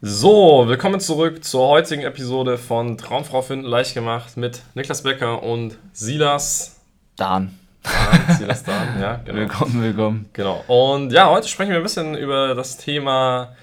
So, willkommen zurück zur heutigen Episode von Traumfrau finden leicht gemacht mit Niklas Becker und Silas Dan. Dan. Silas Dan, ja, genau. Willkommen, willkommen. Genau. Und ja, heute sprechen wir ein bisschen über das Thema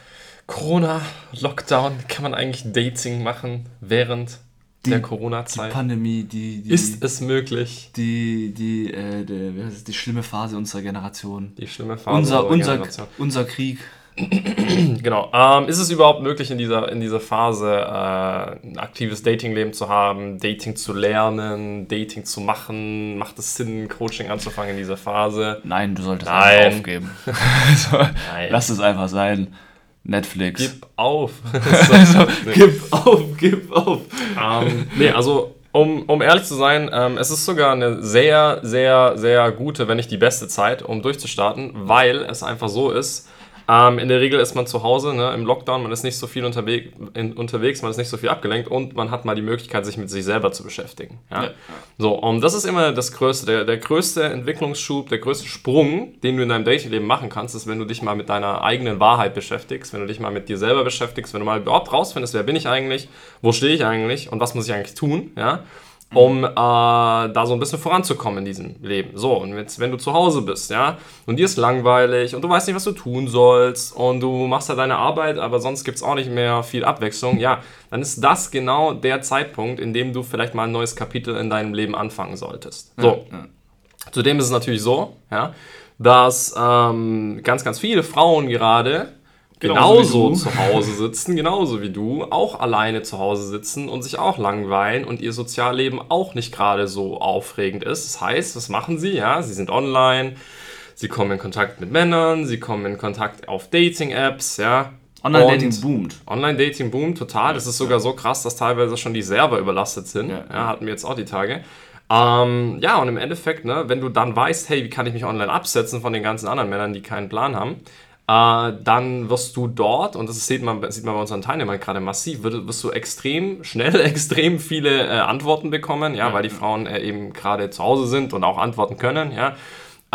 Corona, Lockdown. Kann man eigentlich Dating machen während die, der Corona-Zeit? Die Pandemie, die, die, Ist es möglich? Die, die, äh, die, die schlimme Phase unserer Generation. Die schlimme Phase unser, unserer unser, Generation. Unser Krieg. genau. Ähm, ist es überhaupt möglich, in dieser, in dieser Phase äh, ein aktives Datingleben zu haben, Dating zu lernen, Dating zu machen? Macht es Sinn, Coaching anzufangen in dieser Phase? Nein, du solltest Nein. aufgeben. also, Nein. Lass es einfach sein. Netflix. Gib auf. also. Gib auf, gib auf. Ähm, nee, also um, um ehrlich zu sein, ähm, es ist sogar eine sehr, sehr, sehr gute, wenn nicht die beste Zeit, um durchzustarten, weil es einfach so ist, ähm, in der Regel ist man zu Hause ne, im Lockdown, man ist nicht so viel unterwegs, in, unterwegs, man ist nicht so viel abgelenkt und man hat mal die Möglichkeit, sich mit sich selber zu beschäftigen. Ja? Ja. So, und das ist immer das Größte. Der, der größte Entwicklungsschub, der größte Sprung, den du in deinem Datingleben machen kannst, ist, wenn du dich mal mit deiner eigenen Wahrheit beschäftigst, wenn du dich mal mit dir selber beschäftigst, wenn du mal überhaupt rausfindest, wer bin ich eigentlich, wo stehe ich eigentlich und was muss ich eigentlich tun. Ja? Um äh, da so ein bisschen voranzukommen in diesem Leben. So, und jetzt, wenn du zu Hause bist, ja, und dir ist langweilig und du weißt nicht, was du tun sollst und du machst da deine Arbeit, aber sonst gibt es auch nicht mehr viel Abwechslung, ja, dann ist das genau der Zeitpunkt, in dem du vielleicht mal ein neues Kapitel in deinem Leben anfangen solltest. So. Ja, ja. Zudem ist es natürlich so, ja, dass ähm, ganz, ganz viele Frauen gerade genauso, genauso zu Hause sitzen, genauso wie du, auch alleine zu Hause sitzen und sich auch langweilen und ihr Sozialleben auch nicht gerade so aufregend ist. Das heißt, was machen sie? Ja, sie sind online, sie kommen in Kontakt mit Männern, sie kommen in Kontakt auf Dating-Apps, ja. Online-Dating boomt. Online-Dating boomt total. Das ist sogar so krass, dass teilweise schon die Server überlastet sind. Ja, ja hatten wir jetzt auch die Tage. Ähm, ja, und im Endeffekt, ne, wenn du dann weißt, hey, wie kann ich mich online absetzen von den ganzen anderen Männern, die keinen Plan haben, dann wirst du dort, und das sieht man, sieht man bei unseren Teilnehmern gerade massiv, wirst, wirst du extrem schnell extrem viele äh, Antworten bekommen, ja, weil die Frauen äh, eben gerade zu Hause sind und auch antworten können, ja.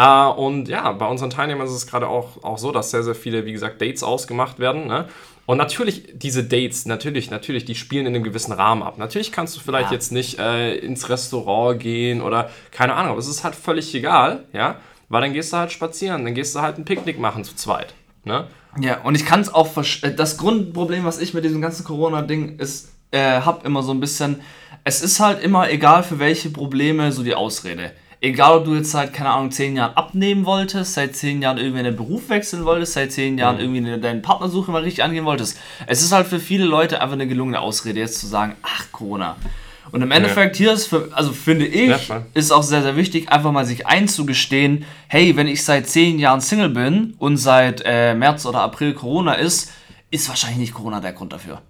Uh, und ja, bei unseren Teilnehmern ist es gerade auch, auch so, dass sehr, sehr viele, wie gesagt, Dates ausgemacht werden. Ne? Und natürlich, diese Dates, natürlich, natürlich, die spielen in einem gewissen Rahmen ab. Natürlich kannst du vielleicht ja. jetzt nicht äh, ins Restaurant gehen oder keine Ahnung, aber es ist halt völlig egal, ja, weil dann gehst du halt spazieren, dann gehst du halt ein Picknick machen zu zweit. Ne? Ja, und ich kann es auch verstehen. Äh, das Grundproblem, was ich mit diesem ganzen Corona-Ding ist, äh, hab immer so ein bisschen, es ist halt immer egal für welche Probleme so die Ausrede. Egal, ob du jetzt seit, keine Ahnung, zehn Jahren abnehmen wolltest, seit zehn Jahren irgendwie einen Beruf wechseln wolltest, seit zehn Jahren mhm. irgendwie eine, deine Partnersuche mal richtig angehen wolltest. Es ist halt für viele Leute einfach eine gelungene Ausrede, jetzt zu sagen, ach, Corona. Und im Endeffekt ja. hier ist, für, also finde ich, ja, ist auch sehr, sehr wichtig, einfach mal sich einzugestehen, hey, wenn ich seit zehn Jahren Single bin und seit äh, März oder April Corona ist, ist wahrscheinlich nicht Corona der Grund dafür.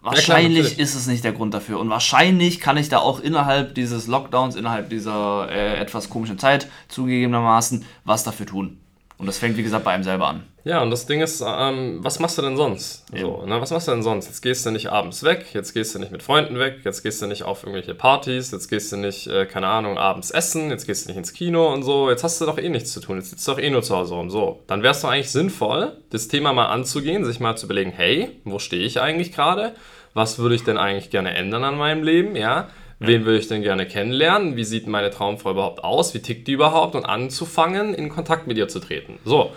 Wahrscheinlich ja, ist es nicht der Grund dafür. Und wahrscheinlich kann ich da auch innerhalb dieses Lockdowns, innerhalb dieser äh, etwas komischen Zeit zugegebenermaßen was dafür tun. Und das fängt, wie gesagt, bei einem selber an. Ja, und das Ding ist, ähm, was machst du denn sonst? So, ne? Was machst du denn sonst? Jetzt gehst du nicht abends weg, jetzt gehst du nicht mit Freunden weg, jetzt gehst du nicht auf irgendwelche Partys, jetzt gehst du nicht, äh, keine Ahnung, abends essen, jetzt gehst du nicht ins Kino und so. Jetzt hast du doch eh nichts zu tun, jetzt sitzt du doch eh nur zu Hause rum. So, dann wäre es doch eigentlich sinnvoll, das Thema mal anzugehen, sich mal zu überlegen, hey, wo stehe ich eigentlich gerade? Was würde ich denn eigentlich gerne ändern an meinem Leben? Ja, Wen würde ich denn gerne kennenlernen? Wie sieht meine Traumfrau überhaupt aus? Wie tickt die überhaupt? Und anzufangen, in Kontakt mit ihr zu treten. So.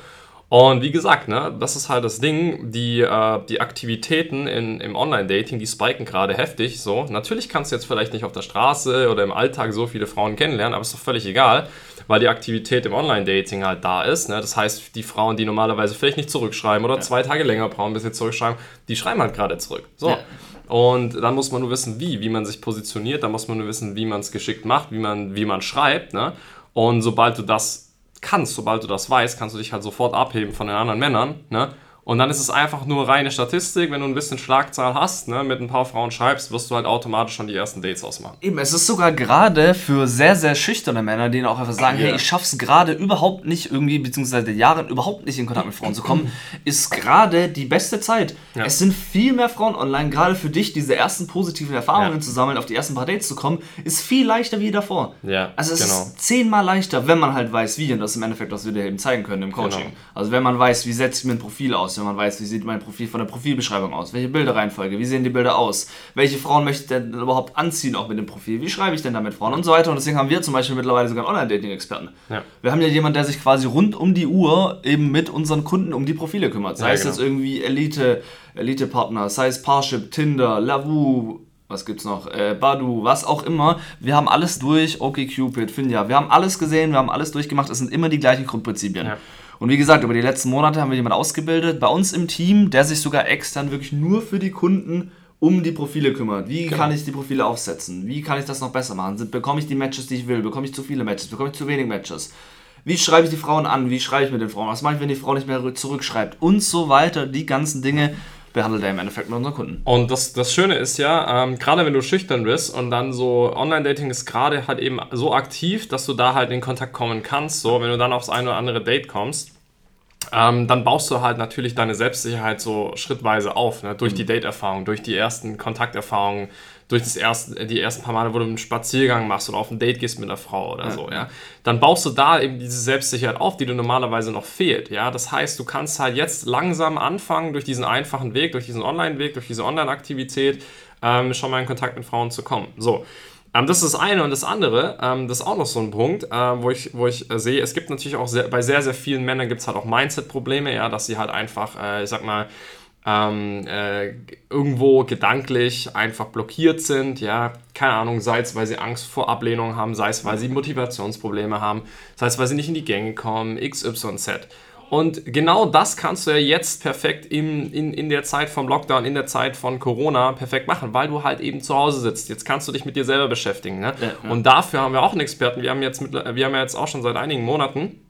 Und wie gesagt, ne, das ist halt das Ding, die, äh, die Aktivitäten in, im Online-Dating, die spiken gerade heftig. So, natürlich kannst du jetzt vielleicht nicht auf der Straße oder im Alltag so viele Frauen kennenlernen, aber ist doch völlig egal, weil die Aktivität im Online-Dating halt da ist. Ne? Das heißt, die Frauen, die normalerweise vielleicht nicht zurückschreiben oder ja. zwei Tage länger brauchen, bis sie zurückschreiben, die schreiben halt gerade zurück. So. Ja. Und dann muss man nur wissen, wie, wie man sich positioniert, dann muss man nur wissen, wie man es geschickt macht, wie man, wie man schreibt. Ne? Und sobald du das kannst, sobald du das weißt, kannst du dich halt sofort abheben von den anderen Männern. Ne? Und dann ist es einfach nur reine Statistik. Wenn du ein bisschen Schlagzahl hast, ne, mit ein paar Frauen schreibst, wirst du halt automatisch schon die ersten Dates ausmachen. Eben, es ist sogar gerade für sehr, sehr schüchterne Männer, die auch einfach sagen, yeah. hey, ich schaff's gerade überhaupt nicht irgendwie, beziehungsweise seit Jahren überhaupt nicht in Kontakt mit Frauen zu kommen, ist gerade die beste Zeit. Ja. Es sind viel mehr Frauen online, gerade für dich, diese ersten positiven Erfahrungen ja. zu sammeln, auf die ersten paar Dates zu kommen, ist viel leichter wie davor. Ja, also es genau. ist zehnmal leichter, wenn man halt weiß, wie, und das ist im Endeffekt, was wir dir eben zeigen können im Coaching. Genau. Also wenn man weiß, wie setzt ich mir ein Profil aus, aus, wenn man weiß, wie sieht mein Profil von der Profilbeschreibung aus, welche Bilderreihenfolge, wie sehen die Bilder aus, welche Frauen möchte ich denn überhaupt anziehen, auch mit dem Profil, wie schreibe ich denn da mit Frauen und so weiter. Und deswegen haben wir zum Beispiel mittlerweile sogar einen Online-Dating-Experten. Ja. Wir haben ja jemanden, der sich quasi rund um die Uhr eben mit unseren Kunden um die Profile kümmert. Sei Ja, es genau. jetzt irgendwie Elite, Elite-Partner, sei es Parship, Tinder, Lavu, was gibt's noch? Äh, Badu, was auch immer. Wir haben alles durch, OkCupid, Finja. Wir haben alles gesehen, wir haben alles durchgemacht. Es sind immer die gleichen Grundprinzipien. Ja. Und wie gesagt, über die letzten Monate haben wir jemanden ausgebildet, bei uns im Team, der sich sogar extern wirklich nur für die Kunden um die Profile kümmert. Wie Genau. kann ich die Profile aufsetzen? Wie kann ich das noch besser machen? Bekomme ich die Matches, die ich will? Bekomme ich zu viele Matches? Bekomme ich zu wenig Matches? Wie schreibe ich die Frauen an? Wie schreibe ich mit den Frauen? Was mache ich, wenn die Frau nicht mehr zurückschreibt? Und so weiter. Die ganzen Dinge behandelt er im Endeffekt mit unseren Kunden. Und das, das Schöne ist ja, ähm, gerade wenn du schüchtern bist und dann so Online-Dating ist gerade halt eben so aktiv, dass du da halt in Kontakt kommen kannst, so wenn du dann aufs ein oder andere Date kommst, ähm, dann baust du halt natürlich deine Selbstsicherheit so schrittweise auf, ne? durch die Date-Erfahrung, durch die ersten Kontakterfahrungen, durch das erste, die ersten paar Male, wo du einen Spaziergang machst oder auf ein Date gehst mit einer Frau oder so, ja. Dann baust du da eben diese Selbstsicherheit auf, die dir normalerweise noch fehlt, ja. Das heißt, du kannst halt jetzt langsam anfangen, durch diesen einfachen Weg, durch diesen Online-Weg, durch diese Online-Aktivität, ähm, schon mal in Kontakt mit Frauen zu kommen. So. Ähm, das ist das eine und das andere, ähm, das ist auch noch so ein Punkt, äh, wo ich, wo ich äh, sehe, es gibt natürlich auch sehr, bei sehr, sehr vielen Männern gibt es halt auch Mindset-Probleme, ja, dass sie halt einfach, äh, ich sag mal, ähm, äh, irgendwo gedanklich einfach blockiert sind, ja, keine Ahnung, sei es, weil sie Angst vor Ablehnung haben, sei es, weil sie Motivationsprobleme haben, sei es, weil sie nicht in die Gänge kommen, XYZ. Und genau das kannst du ja jetzt perfekt in, in, in der Zeit vom Lockdown, in der Zeit von Corona perfekt machen, weil du halt eben zu Hause sitzt. Jetzt kannst du dich mit dir selber beschäftigen. Ne? Ja, ja. Und dafür haben wir auch einen Experten. Wir haben jetzt, mit, wir haben ja jetzt auch schon seit einigen Monaten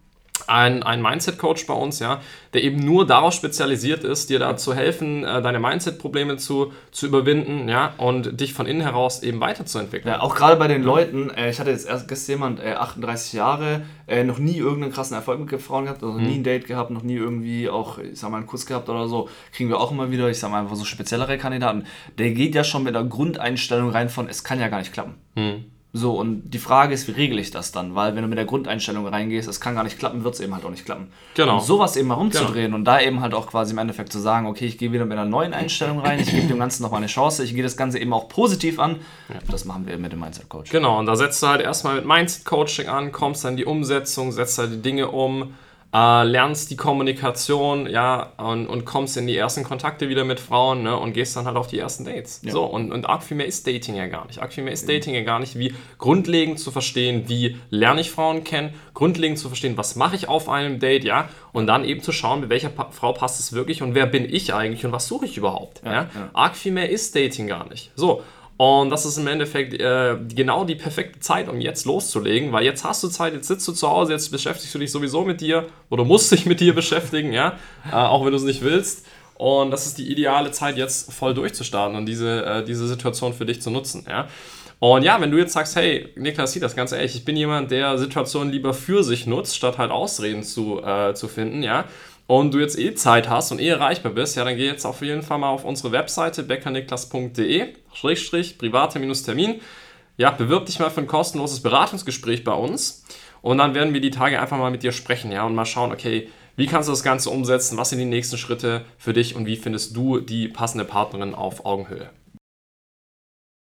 ein, ein Mindset-Coach bei uns, ja, der eben nur darauf spezialisiert ist, dir da zu helfen, äh, deine Mindset-Probleme zu, zu überwinden, ja, und dich von innen heraus eben weiterzuentwickeln. Ja, auch gerade bei den Leuten, äh, ich hatte jetzt erst gestern jemand, äh, 38 Jahre, äh, noch nie irgendeinen krassen Erfolg mit Frauen gehabt, also nie ein Date gehabt, noch nie irgendwie auch, ich sag mal, einen Kuss gehabt oder so. Kriegen wir auch immer wieder, ich sag mal, einfach so speziellere Kandidaten. Der geht ja schon mit der Grundeinstellung rein von, es kann ja gar nicht klappen. So, und die Frage ist, wie regle ich das dann? Weil wenn du mit der Grundeinstellung reingehst, es kann gar nicht klappen, wird es eben halt auch nicht klappen. Genau. Und sowas eben mal rumzudrehen und da eben halt auch quasi im Endeffekt zu sagen, okay, ich gehe wieder mit einer neuen Einstellung rein, ich gebe dem Ganzen nochmal eine Chance, ich gehe das Ganze eben auch positiv an. Das machen wir mit dem Mindset Coach. Genau, und da setzt du halt erstmal mit Mindset-Coaching an, kommst dann in die Umsetzung, setzt halt die Dinge um, äh, lernst die Kommunikation, ja, und, und kommst in die ersten Kontakte wieder mit Frauen, ne, und gehst dann halt auf die ersten Dates. So, und, und arg viel mehr ist Dating ja gar nicht. Arg viel mehr ist Dating ja gar nicht, wie grundlegend zu verstehen, wie lerne ich Frauen kennen, grundlegend zu verstehen, was mache ich auf einem Date, ja, und dann eben zu schauen, mit welcher pa Frau passt es wirklich und wer bin ich eigentlich und was suche ich überhaupt, ja. ja. Arg viel mehr ist Dating gar nicht. So, und das ist im Endeffekt äh, genau die perfekte Zeit, um jetzt loszulegen, weil jetzt hast du Zeit, jetzt sitzt du zu Hause, jetzt beschäftigst du dich sowieso mit dir oder musst dich mit dir beschäftigen, ja, äh, auch wenn du es nicht willst. Und das ist die ideale Zeit, jetzt voll durchzustarten und diese, äh, diese Situation für dich zu nutzen, ja. Und ja, wenn du jetzt sagst, hey, Niklas, sieh das ganz ehrlich, ich bin jemand, der Situationen lieber für sich nutzt, statt halt Ausreden zu, äh, zu finden, ja, und du jetzt eh Zeit hast und eh erreichbar bist, ja, dann geh jetzt auf jeden Fall mal auf unsere Webseite beckerniklas.de, Schrägstrich, private-termin. Ja, bewirb dich mal für ein kostenloses Beratungsgespräch bei uns und dann werden wir die Tage einfach mal mit dir sprechen, ja, und mal schauen, okay, wie kannst du das Ganze umsetzen, was sind die nächsten Schritte für dich und wie findest du die passende Partnerin auf Augenhöhe.